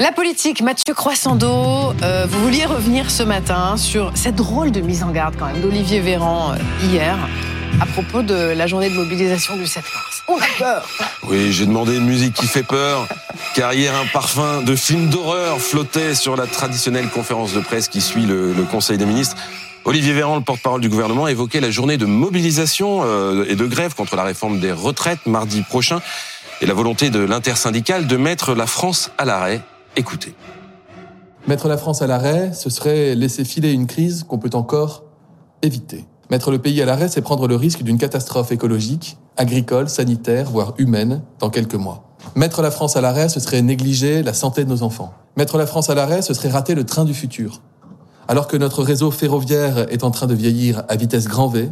La politique, Mathieu Croissando, euh, vous vouliez revenir ce matin sur cette drôle de mise en garde quand même d'Olivier Véran euh, hier à propos de la journée de mobilisation du 7 mars. On a peur Oui, j'ai demandé une musique qui fait peur, car hier un parfum de film d'horreur flottait sur la traditionnelle conférence de presse qui suit le, Conseil des ministres. Olivier Véran, le porte-parole du gouvernement, évoquait la journée de mobilisation euh, et de grève contre la réforme des retraites mardi prochain et la volonté de l'intersyndicale de mettre la France à l'arrêt. Écoutez. Mettre la France à l'arrêt, ce serait laisser filer une crise qu'on peut encore éviter. Mettre le pays à l'arrêt, c'est prendre le risque d'une catastrophe écologique, agricole, sanitaire, voire humaine, dans quelques mois. Mettre la France à l'arrêt, ce serait négliger la santé de nos enfants. Mettre la France à l'arrêt, ce serait rater le train du futur. Alors que notre réseau ferroviaire est en train de vieillir à vitesse grand V,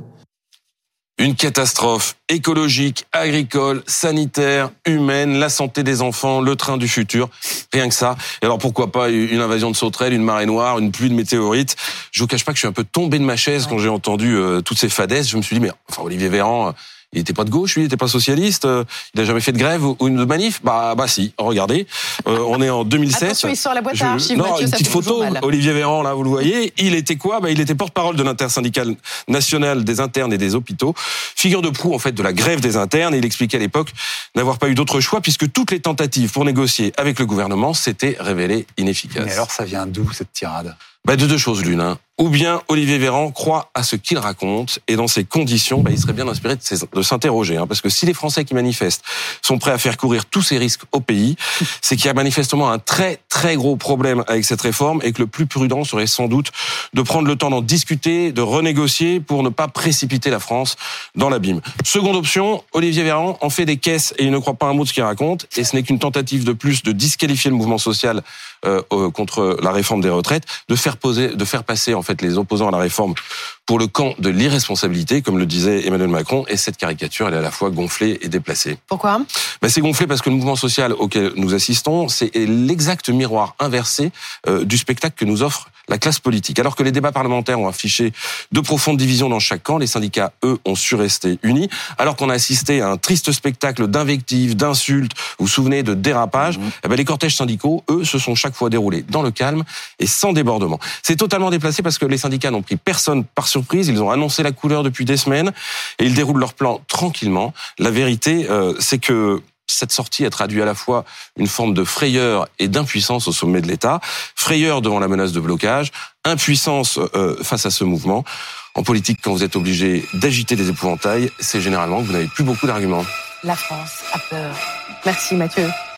Une catastrophe écologique, agricole, sanitaire, humaine, la santé des enfants, le train du futur, rien que ça. Et alors pourquoi pas une invasion de sauterelles, une marée noire, une pluie de météorites Je vous cache pas que je suis un peu tombé de ma chaise quand j'ai entendu euh, toutes ces fadaises. Je me suis dit mais enfin Olivier Véran, il était pas de gauche, lui, il était pas socialiste, euh, il a jamais fait de grève ou ou une manif. Bah bah si, regardez, euh, on est en 2007. Attention, il sort la boîte à Je- archives, non, Mathieu, une petite photo. Olivier Véran, là, vous le voyez. Il était quoi? Bah, Il était porte-parole de l'intersyndicale nationale des internes et des hôpitaux. Figure de proue, en fait, de la grève des internes. Et il expliquait à l'époque n'avoir pas eu d'autre choix puisque toutes les tentatives pour négocier avec le gouvernement s'étaient révélées inefficaces. Mais alors, ça vient d'où cette tirade? Bah, de deux choses l'une. Hein. Ou bien Olivier Véran croit à ce qu'il raconte, et dans ces conditions, bah, il serait bien inspiré de, s'interroger. Hein, parce que si les Français qui manifestent sont prêts à faire courir tous ces risques au pays, c'est qu'il y a manifestement un très très gros problème avec cette réforme, et que le plus prudent serait sans doute de prendre le temps d'en discuter, de renégocier pour ne pas précipiter la France dans l'abîme. Seconde option, Olivier Véran en fait des caisses et il ne croit pas un mot de ce qu'il raconte, et ce n'est qu'une tentative de plus de disqualifier le mouvement social euh, euh, contre la réforme des retraites, de faire poser, de faire passer en fait les opposants à la réforme pour le camp de l'irresponsabilité, comme le disait Emmanuel Macron. Et cette caricature, elle est à la fois gonflée et déplacée. Pourquoi? Ben, c'est gonflé parce que le mouvement social auquel nous assistons, c'est l'exact miroir inversé euh, du spectacle que nous offre la classe politique. Alors que les débats parlementaires ont affiché de profondes divisions dans chaque camp, les syndicats, eux, ont su rester unis. Alors qu'on a assisté à un triste spectacle d'invectives, d'insultes, vous vous souvenez, de dérapages, eh ben, les cortèges syndicaux, eux, se sont chaque fois déroulés dans le calme et sans débordement. C'est totalement déplacé parce que les syndicats n'ont pris personne par Ils ont annoncé la couleur depuis des semaines et ils déroulent leur plan tranquillement. La vérité, euh, c'est que cette sortie a traduit à la fois une forme de frayeur et d'impuissance au sommet de l'État, frayeur devant la menace de blocage, impuissance euh, face à ce mouvement. En politique, quand vous êtes obligé d'agiter des épouvantails, c'est généralement que vous n'avez plus beaucoup d'arguments. La France a peur. Merci Mathieu.